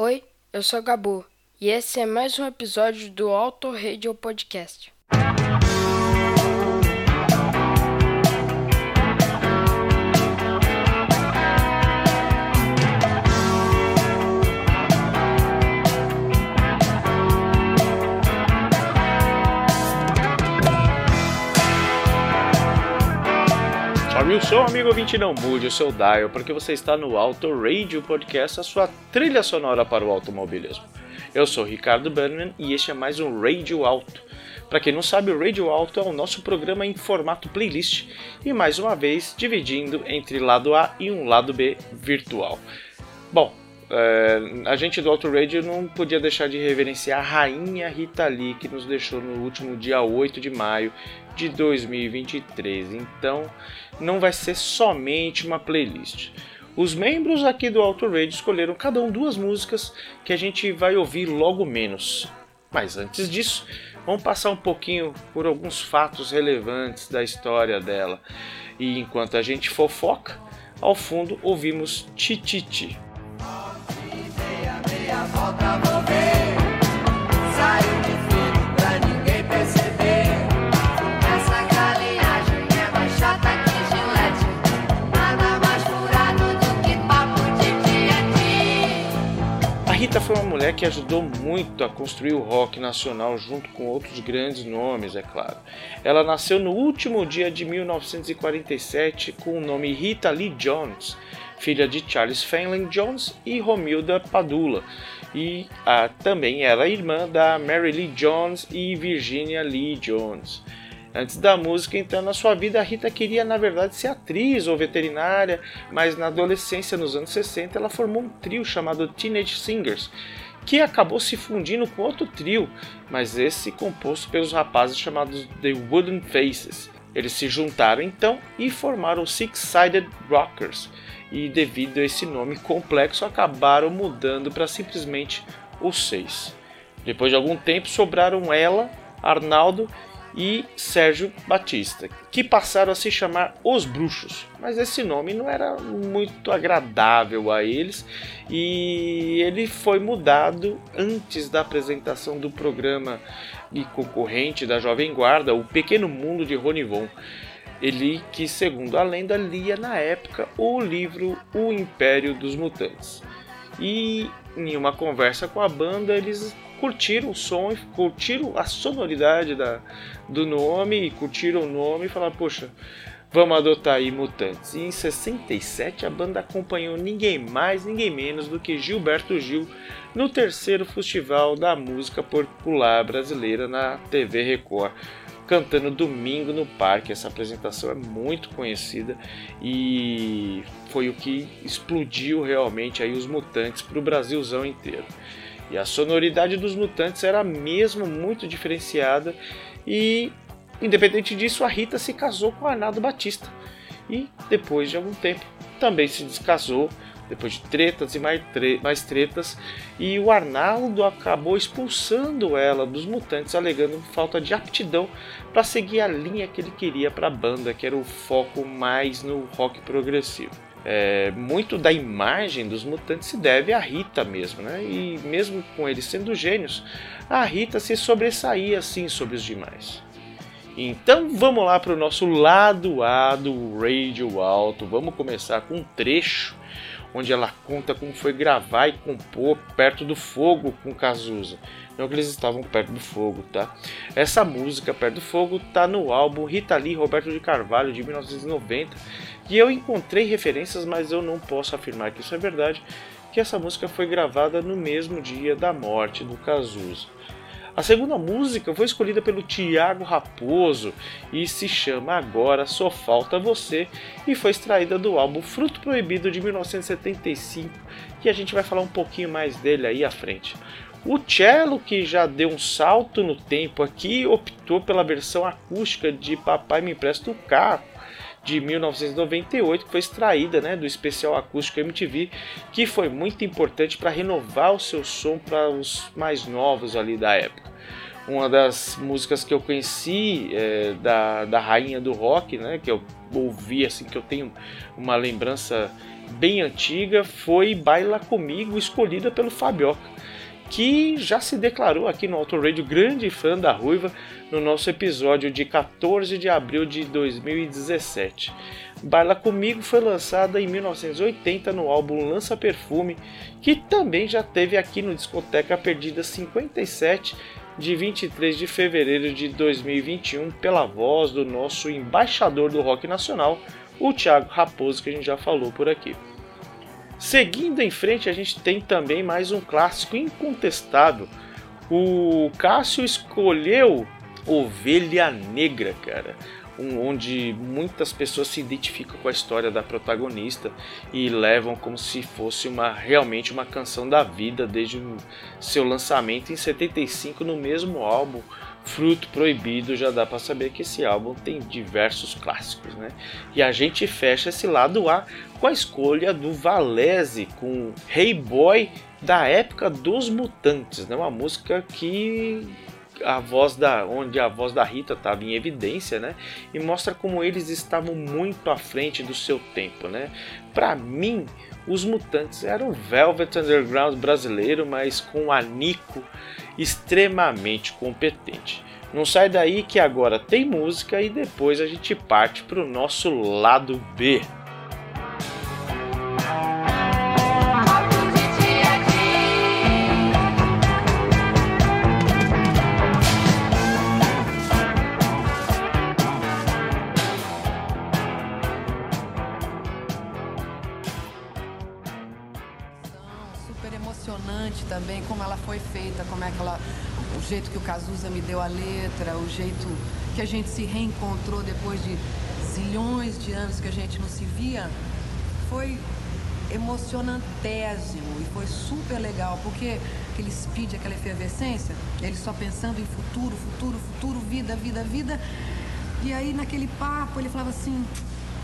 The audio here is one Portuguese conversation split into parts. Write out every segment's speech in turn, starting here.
Oi, eu sou Gabu e esse é mais um episódio do Auto Radio Podcast. Salve o som, amigo ouvinte, não mude o seu dial, porque você está no Auto Radio Podcast, a sua trilha sonora para o automobilismo. Eu sou Ricardo Berman e este é mais um Radio Auto. Para quem não sabe, o Radio Auto é o nosso programa em formato playlist e mais uma vez dividindo entre lado A e um lado B virtual. Bom, é, a gente do Auto Radio não podia deixar de reverenciar a rainha Rita Lee, que nos deixou no último dia 8 de maio de 2023. Então, não vai ser somente uma playlist. Os membros aqui do Auto Radio escolheram cada um duas músicas que a gente vai ouvir logo menos. Mas antes disso, vamos passar um pouquinho por alguns fatos relevantes da história dela. E enquanto a gente fofoca, ao fundo ouvimos Tititi. Meia, meia, dia A Rita foi uma mulher que ajudou muito a construir o rock nacional junto com outros grandes nomes, é claro. Ela nasceu no último dia de 1947 com o nome Rita Lee Jones filha de Charles Fenley Jones e Romilda Padula, e a, também era irmã da Mary Lee Jones e Virginia Lee Jones. Antes da música entrar na sua vida, a Rita queria na verdade ser atriz ou veterinária, mas na adolescência, nos anos 60, ela formou um trio chamado Teenage Singers, que acabou se fundindo com outro trio, mas esse composto pelos rapazes chamados The Wooden Faces. Eles se juntaram então e formaram Six Sided Rockers, e devido a esse nome complexo acabaram mudando para simplesmente os seis. Depois de algum tempo sobraram ela, Arnaldo e Sérgio Batista, que passaram a se chamar Os Bruxos, mas esse nome não era muito agradável a eles e ele foi mudado antes da apresentação do programa e concorrente da Jovem Guarda, O Pequeno Mundo de Ronivon. Ele que, segundo a lenda, lia na época o livro O Império dos Mutantes. E em uma conversa com a banda, eles curtiram o som, curtiram a sonoridade da, do nome, curtiram o nome e falaram: Poxa, vamos adotar aí Mutantes. E em 67 a banda acompanhou ninguém mais, ninguém menos do que Gilberto Gil no terceiro Festival da Música Popular Brasileira na TV Record cantando domingo no parque. Essa apresentação é muito conhecida e foi o que explodiu realmente aí os mutantes para o Brasilzão inteiro. E a sonoridade dos mutantes era mesmo muito diferenciada. E independente disso a Rita se casou com Arnaldo Batista. E depois de algum tempo também se descasou depois de tretas e mais, tre mais tretas, e o Arnaldo acabou expulsando ela dos mutantes, alegando falta de aptidão para seguir a linha que ele queria para a banda, que era o foco mais no rock progressivo. É, muito da imagem dos mutantes se deve à Rita mesmo, né? E mesmo com eles sendo gênios, a Rita se sobressaía assim sobre os demais. Então vamos lá para o nosso lado A do Radio Alto. Vamos começar com um trecho onde ela conta como foi gravar e compor perto do fogo com Cazuza. Não que eles estavam perto do fogo, tá? Essa música, Perto do Fogo, tá no álbum Rita Lee Roberto de Carvalho de 1990. E eu encontrei referências, mas eu não posso afirmar que isso é verdade, que essa música foi gravada no mesmo dia da morte do Cazuza. A segunda música foi escolhida pelo Tiago Raposo e se chama Agora Só Falta Você e foi extraída do álbum Fruto Proibido de 1975 e a gente vai falar um pouquinho mais dele aí à frente. O cello, que já deu um salto no tempo aqui, optou pela versão acústica de Papai Me Empresta o Carro, de 1998, que foi extraída né, do especial acústico MTV, que foi muito importante para renovar o seu som para os mais novos ali da época. Uma das músicas que eu conheci é, da, da rainha do rock, né, que eu ouvi, assim, que eu tenho uma lembrança bem antiga foi Baila Comigo, escolhida pelo Fabioca, que já se declarou aqui no Auto Radio grande fã da Ruiva no nosso episódio de 14 de abril de 2017. Baila Comigo foi lançada em 1980 no álbum Lança Perfume, que também já teve aqui no Discoteca Perdida 57 de 23 de fevereiro de 2021 pela voz do nosso embaixador do rock nacional, o Thiago Raposo, que a gente já falou por aqui. Seguindo em frente, a gente tem também mais um clássico incontestável. O Cássio escolheu Ovelha Negra, cara um, onde muitas pessoas se identificam com a história da protagonista e levam como se fosse uma realmente uma canção da vida desde seu lançamento em 75 no mesmo álbum Fruto Proibido já dá para saber que esse álbum tem diversos clássicos, né? E a gente fecha esse lado A com a escolha do Valese com Hey Boy da época dos Mutantes, né? Uma música que a voz da onde a voz da Rita estava em evidência, né? E mostra como eles estavam muito à frente do seu tempo, né? Para mim, os Mutantes eram Velvet Underground brasileiro, mas com a Nico extremamente competente. Não sai daí que agora tem música e depois a gente parte para o nosso lado B. jeito que o Cazuza me deu a letra, o jeito que a gente se reencontrou depois de zilhões de anos que a gente não se via, foi emocionantésimo e foi super legal, porque aquele speed, aquela efervescência, ele só pensando em futuro, futuro, futuro, vida, vida, vida. E aí naquele papo ele falava assim,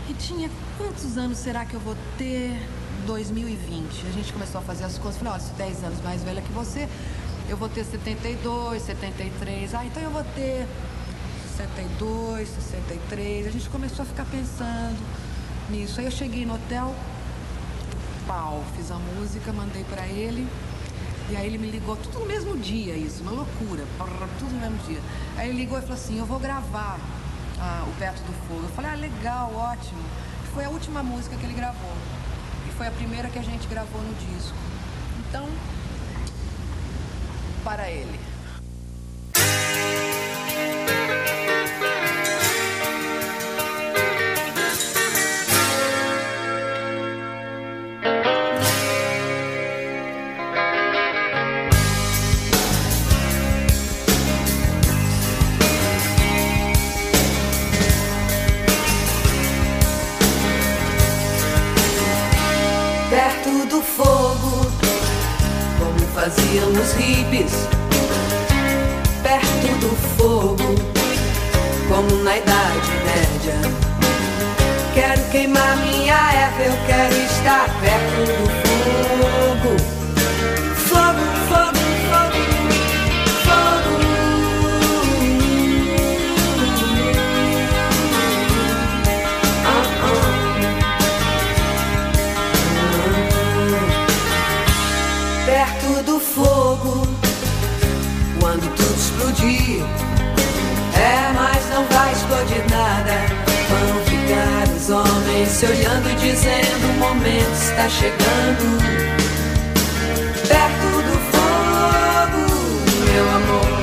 Ritinha, quantos anos será que eu vou ter 2020? A gente começou a fazer as coisas, falei, olha, se 10 anos mais velha que você, eu vou ter 72, 73. Ah, então eu vou ter 62, 63. A gente começou a ficar pensando nisso. Aí eu cheguei no hotel, pau, fiz a música, mandei para ele. E aí ele me ligou, tudo no mesmo dia isso, uma loucura, tudo no mesmo dia. Aí ele ligou e falou assim, eu vou gravar ah, o Perto do Fogo. Eu falei, ah, legal, ótimo. Foi a última música que ele gravou. E foi a primeira que a gente gravou no disco. Então, para ele. Como faziam os hippies perto do fogo, como na Idade Média. Quero queimar minha erva, eu quero estar perto do fogo. Se olhando e dizendo: o momento está chegando. Perto do fogo, meu amor.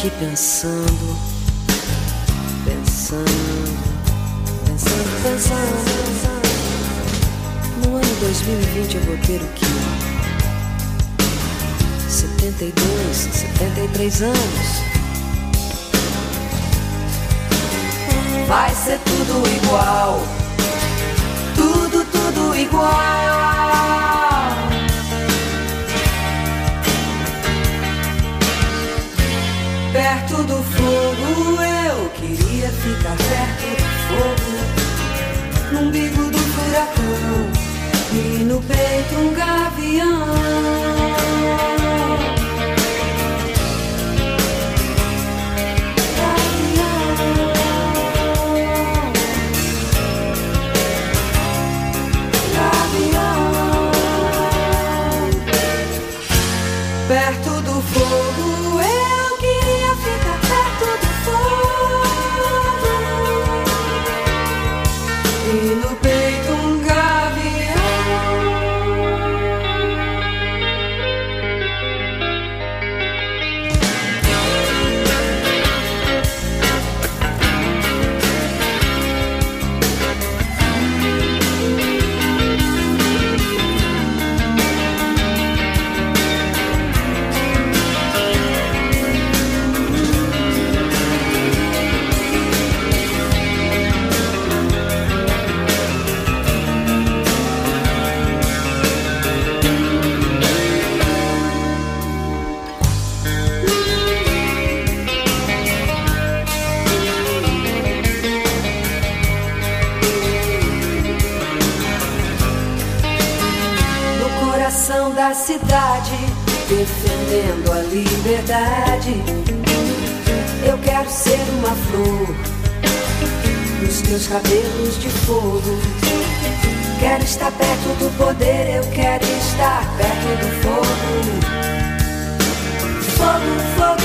Aqui pensando, pensando, pensando, pensando. No ano 2020 eu vou ter o quê? 72, 73 anos. Vai ser tudo igual, tudo, tudo igual. perto do fogo. Eu queria ficar perto do fogo, no umbigo do furacão e no peito um gavião. liberdade. Eu quero ser uma flor nos teus cabelos de fogo. Quero estar perto do poder, eu quero estar perto do fogo. Fogo, fogo.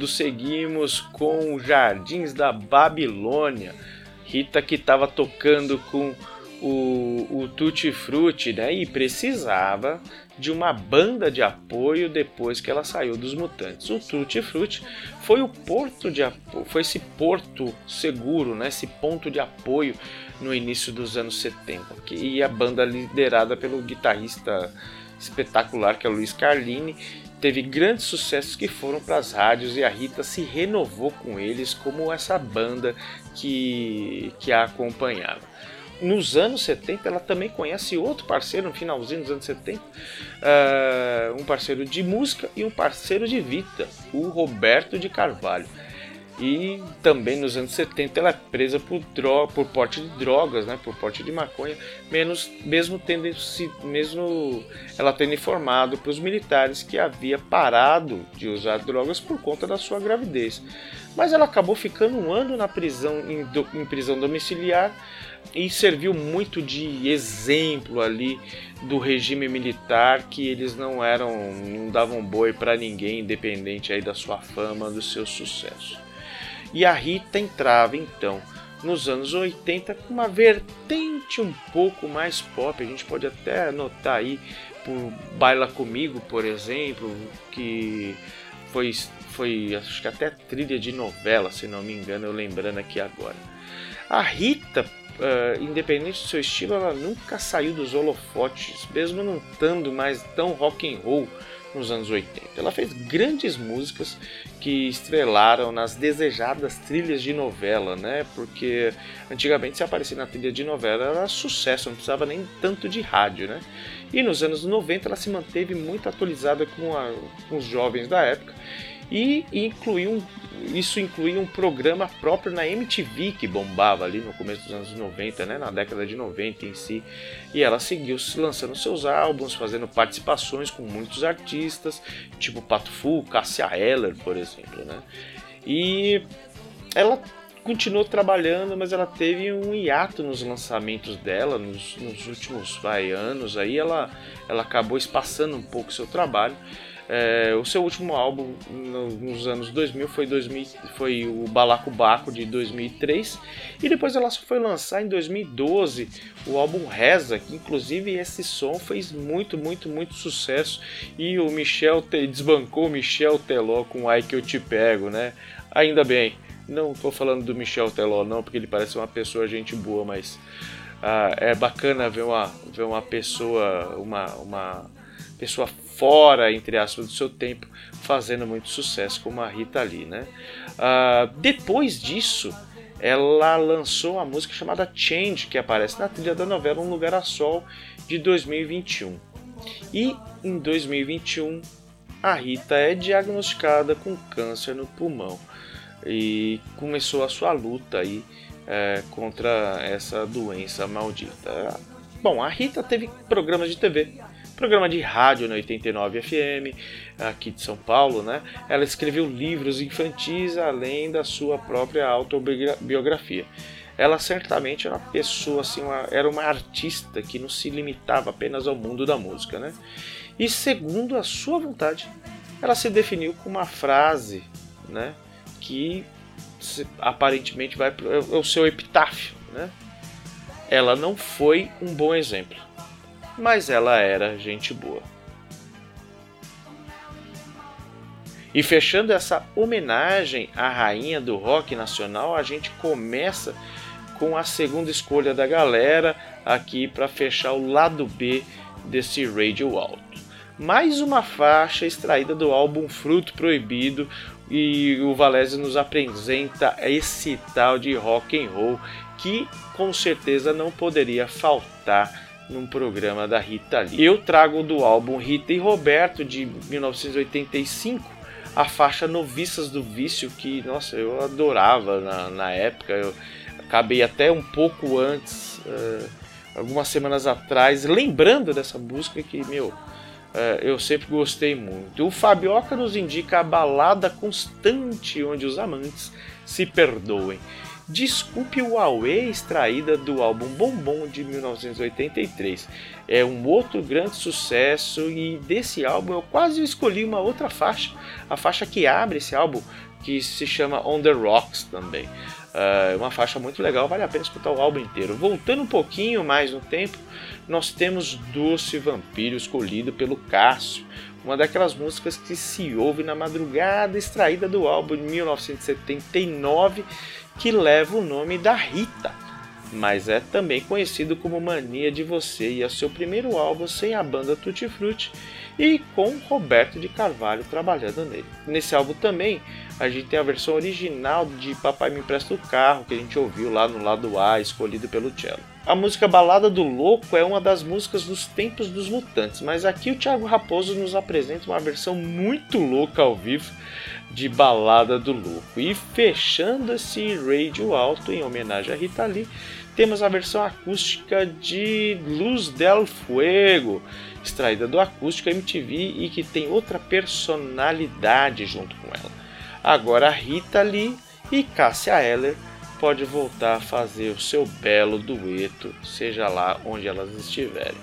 Fundo seguimos com Jardins da Babilônia. Rita que estava tocando com o, o Tutti Frutti, né? E precisava de uma banda de apoio depois que ela saiu dos Mutantes. O Tutti Frutti foi o porto de apo- foi esse porto seguro, né? Esse ponto de apoio no início dos anos 70. Que, e a banda liderada pelo guitarrista espetacular que é o Luiz Carlini teve grandes sucessos que foram para as rádios e a Rita se renovou com eles como essa banda que, que a acompanhava. Nos anos 70 ela também conhece outro parceiro, no finalzinho dos anos 70, ah, um parceiro de música e um parceiro de vida, o Roberto de Carvalho. E também nos anos 70 ela é presa por, dro por porte de drogas, né, por porte de maconha, menos, mesmo tendo se, mesmo ela tendo informado para os militares que havia parado de usar drogas por conta da sua gravidez. Mas ela acabou ficando um ano na prisão em, do- em prisão domiciliar e serviu muito de exemplo ali do regime militar que eles não eram não davam boi para ninguém independente aí da sua fama do seu sucesso e a Rita entrava então nos anos 80 com uma vertente um pouco mais pop. A gente pode até notar aí por Baila Comigo por exemplo que foi foi acho que até trilha de novela se não me engano eu lembrando aqui agora. A Rita ah, independente do seu estilo, ela nunca saiu dos holofotes, mesmo não estando mais tão rock and roll nos anos 80. Ela fez grandes músicas que estrelaram nas desejadas trilhas de novela, né? Porque antigamente se aparecer na trilha de novela era sucesso, não precisava nem tanto de rádio, né? E nos anos 90 ela se manteve muito atualizada com, a- com os jovens da época e incluiu um- isso incluía um programa próprio na MTV que bombava ali no começo dos anos 90, né, na década de 90 em si. E ela seguiu se lançando seus álbuns, fazendo participações com muitos artistas, tipo Pato Fu, Cássia Eller, por exemplo, né? E ela continuou trabalhando, mas ela teve um hiato nos lançamentos dela nos, nos últimos vai, anos. Aí ela, ela acabou espaçando um pouco seu trabalho. É, o seu último álbum no- nos anos 2000 foi, 2000 foi o Balaco Baco de 2003 e depois ela foi lançar em 2012 o álbum Reza, que inclusive esse som fez muito, muito, muito sucesso e o Michel te- desbancou o Michel Teló com Ai Que Eu Te Pego, né? Ainda bem, não tô falando do Michel Teló não, porque ele parece uma pessoa gente boa, mas ah, é bacana ver uma, ver uma pessoa, uma, uma pessoa fora, entre aspas, do seu tempo, fazendo muito sucesso como a Rita Lee, né? Ah, depois disso, ela lançou uma música chamada Change, que aparece na trilha da novela Um Lugar a Sol, de 2021. E em 2021, a Rita é diagnosticada com câncer no pulmão e começou a sua luta aí é, contra essa doença maldita. Bom, a Rita teve programas de TV, programa de rádio na 89 FM, aqui de São Paulo, né? Ela escreveu livros infantis além da sua própria autobiografia. Ela certamente era uma pessoa assim, uma, era uma artista que não se limitava apenas ao mundo da música, né? E segundo a sua vontade, ela se definiu com uma frase, né? Que aparentemente vai para é o seu epitáfio, né? Ela não foi um bom exemplo, mas ela era gente boa. E fechando essa homenagem à rainha do rock nacional, a gente começa com a segunda escolha da galera aqui para fechar o lado B desse Radio Alto. Mais uma faixa extraída do álbum Fruto Proibido, e o Valese nos apresenta esse tal de rock and roll que com certeza não poderia faltar num programa da Rita Lee. Eu trago do álbum Rita e Roberto de 1985 a faixa Noviças do Vício que, nossa, eu adorava na, na época. Eu acabei até um pouco antes, uh, algumas semanas atrás, lembrando dessa música que, meu, é, eu sempre gostei muito. O Fabioca nos indica a balada constante onde os amantes se perdoem. Desculpe o Aue extraída do álbum Bombom de 1983. É um outro grande sucesso e desse álbum eu quase escolhi uma outra faixa, a faixa que abre esse álbum, que se chama On the Rocks também. É uma faixa muito legal, vale a pena escutar o álbum inteiro. Voltando um pouquinho mais no tempo, nós temos Doce Vampiro escolhido pelo Cássio, uma daquelas músicas que se ouve na madrugada, extraída do álbum de 1979, que leva o nome da Rita, mas é também conhecido como Mania de Você e é seu primeiro álbum sem a banda Tutti Frutti e com Roberto de Carvalho trabalhando nele. Nesse álbum também a gente tem a versão original de Papai Me Empresta o Carro, que a gente ouviu lá no lado A, escolhido pelo cello. A música Balada do Louco é uma das músicas dos tempos dos mutantes, mas aqui o Thiago Raposo nos apresenta uma versão muito louca ao vivo de Balada do Louco. E fechando esse radio alto em homenagem a Rita Lee, temos a versão acústica de Luz del Fuego, extraída do acústico MTV e que tem outra personalidade junto com ela. Agora Rita Lee e Cássia Eller pode voltar a fazer o seu belo dueto, seja lá onde elas estiverem.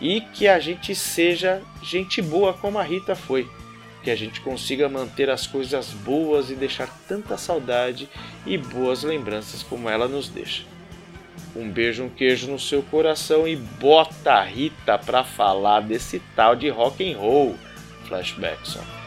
E que a gente seja gente boa como a Rita foi, que a gente consiga manter as coisas boas e deixar tanta saudade e boas lembranças como ela nos deixa. Um beijo, um queijo no seu coração e bota a Rita pra falar desse tal de rock and roll. Flashbackson. Rock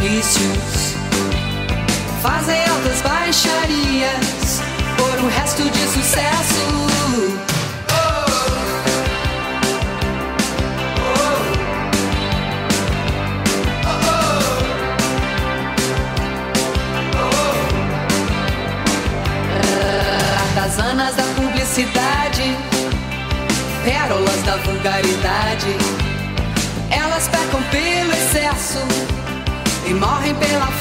sacrifícios, fazem altas baixarias por um resto de sucesso. Artesanas da publicidade, pérolas da vulgaridade. pela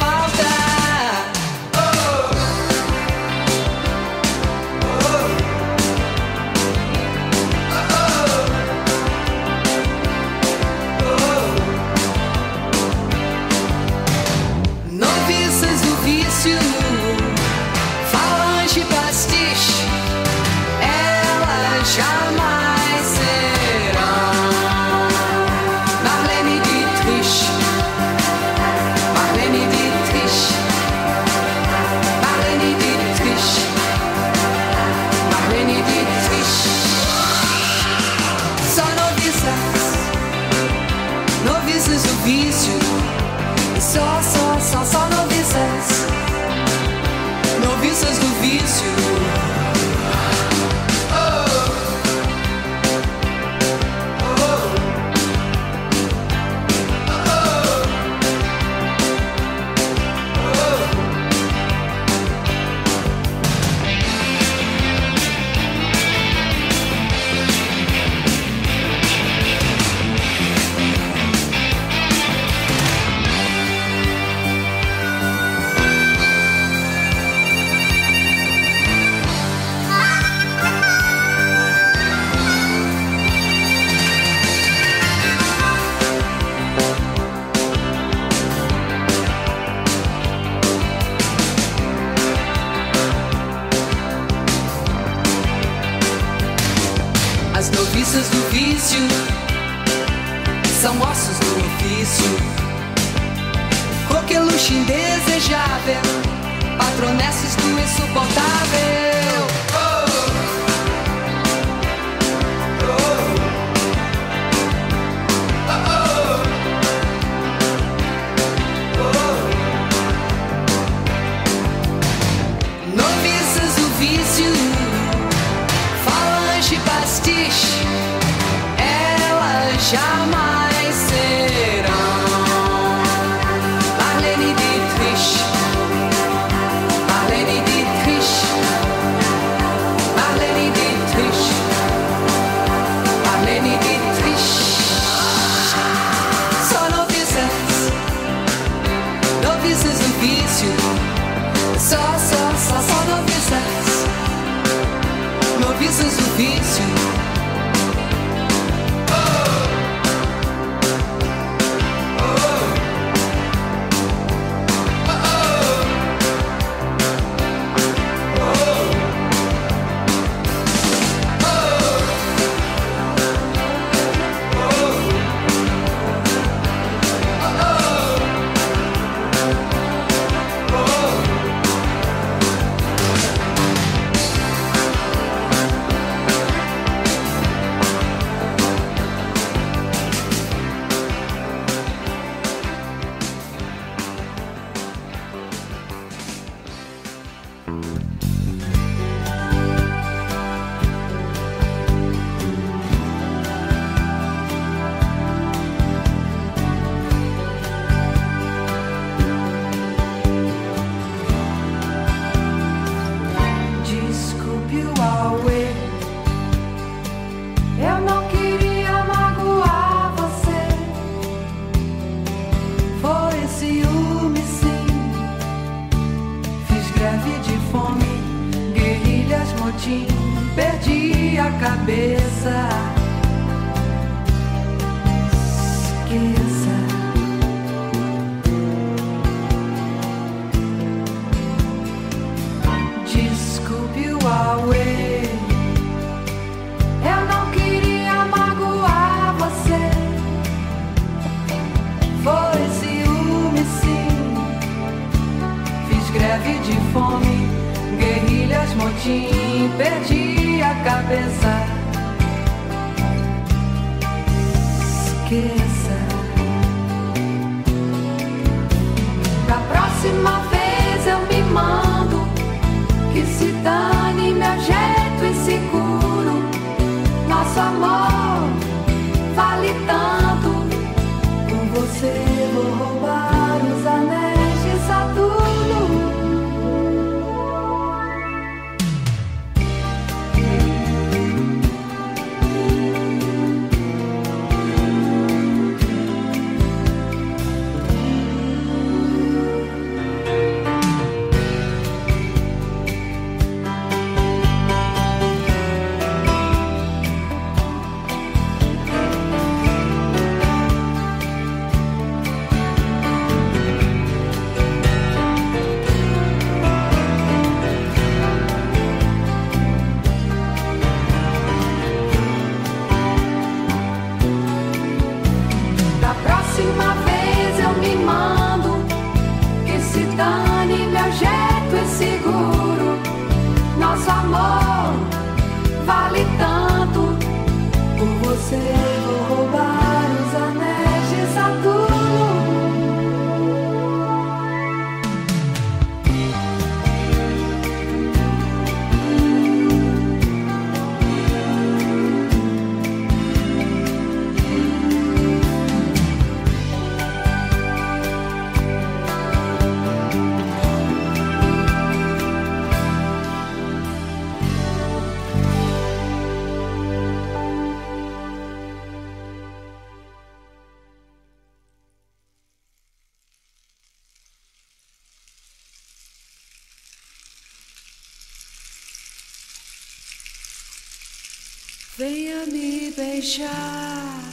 beijar,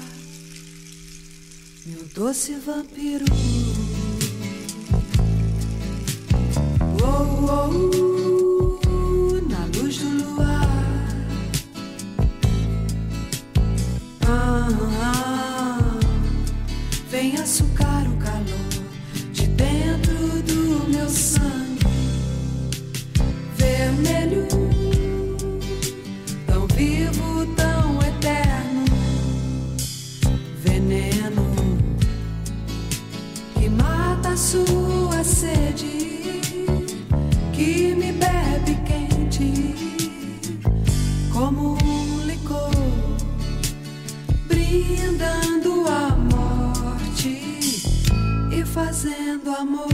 meu doce vampiro. como um licor, brindando a morte e fazendo amor,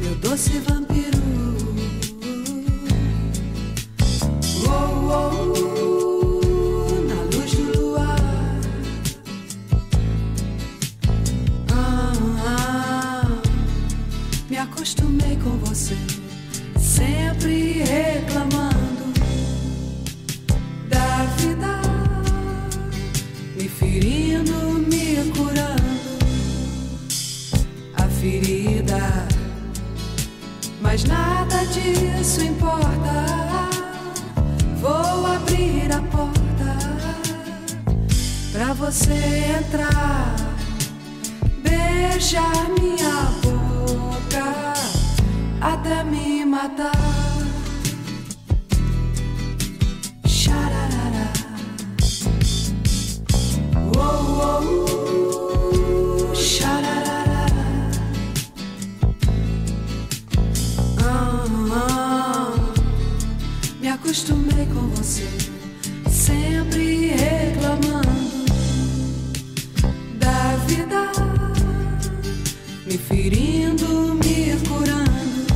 meu doce vampiro. Oh, oh, me acostumei com você. Disso importa. Vou abrir a porta pra você entrar, beijar minha boca até me acostumei com você, sempre reclamando da vida, me ferindo, me curando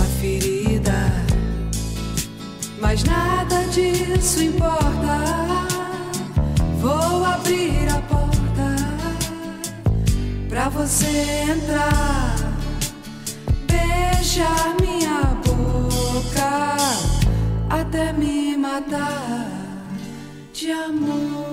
a ferida. Mas nada disso importa. Vou abrir a porta pra você entrar matar de amor.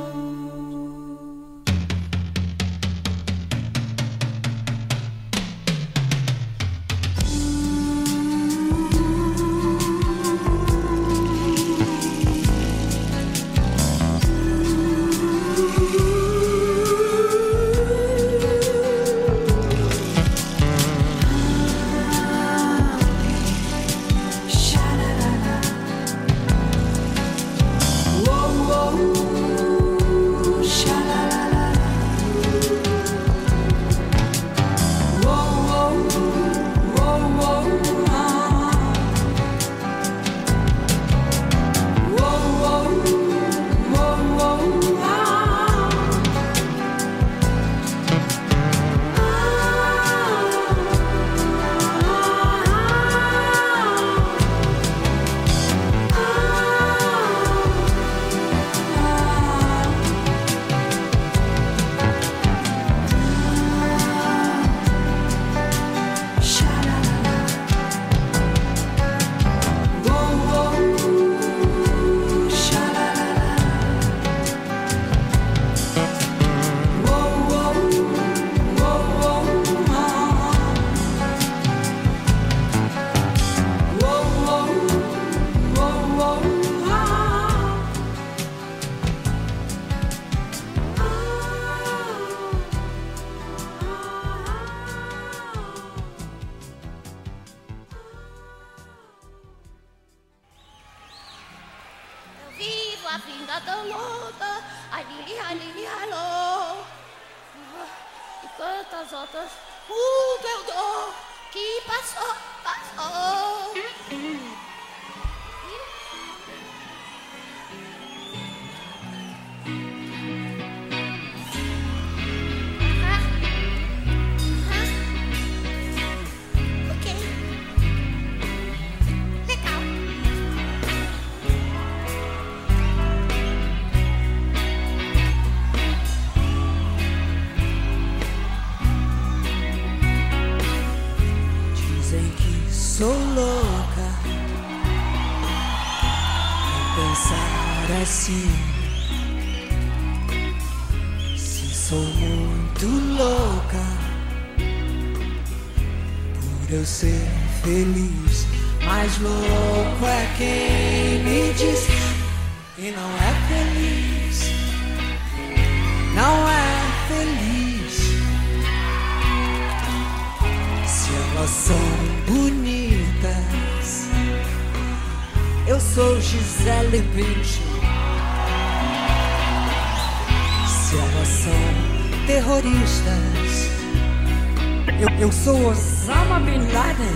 Eu, sou Osama Bin Laden.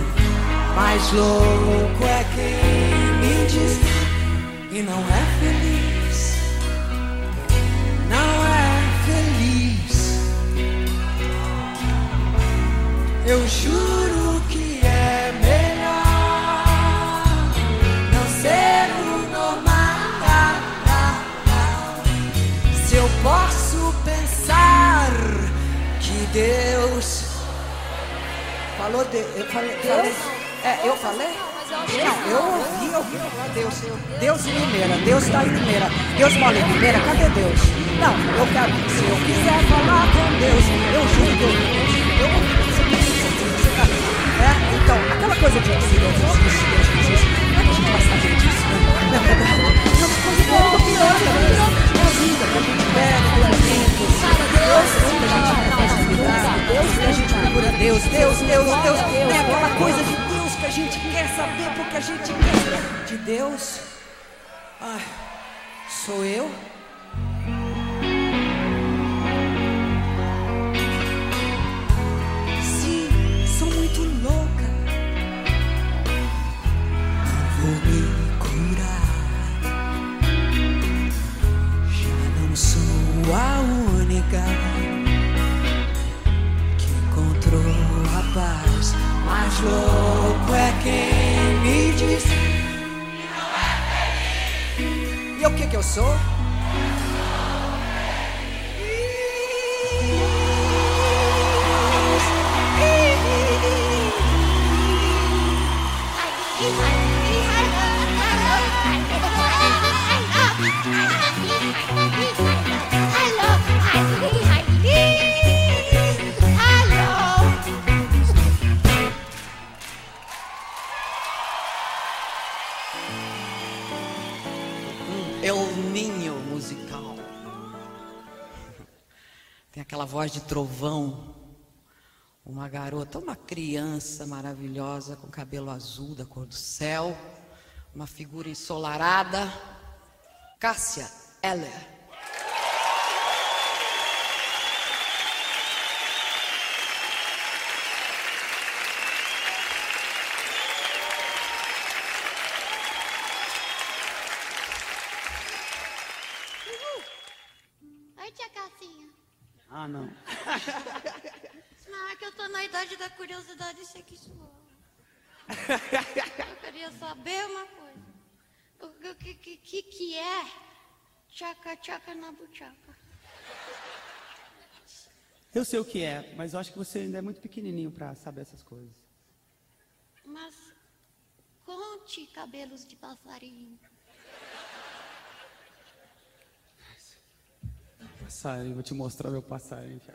Mais louco é quem me diz e não é feliz, não é feliz. Eu juro que eu falei, falei, é, eu falei? Não, eu ouvi, ouvi falar Deus. Deus em Limeira, Deus está em Limeira. Deus mora em Limeira, cadê Deus? Não, eu quero, se eu quiser falar com Deus, eu juro que eu tá, é, então, aquela coisa de Deus, Deus, Deus, Deus, Deus, não é que a gente vai saber disso, né? Não é? É uma coisa boa do pior, né? É a vida, que a gente pega, tem momentos, Deus, que a gente faz cuidar, Deus, que a gente procura Deus, Deus, Deus, Deus, tem aquela coisa de Deus que a gente quer saber porque a gente quer. De Deus, ai, sou eu? Sim, sou muito louca. Não vou me curar. Já não sou a única encontrou a paz. Mais louco é quem me diz. E o que que eu sou? El aquela voz de trovão. Uma garota, uma criança maravilhosa com cabelo azul da cor do céu, uma figura ensolarada. Cássia Eller. Não. Não, é que eu tô na idade da curiosidade sexual. Eu queria saber uma coisa. O que que, que, que é tchaca tchaca na buchaca? Eu sei o que é, mas eu acho que você ainda é muito pequenininho pra saber essas coisas. Mas conte cabelos de passarinho. Passarinho, vou te mostrar meu passarinho. Eu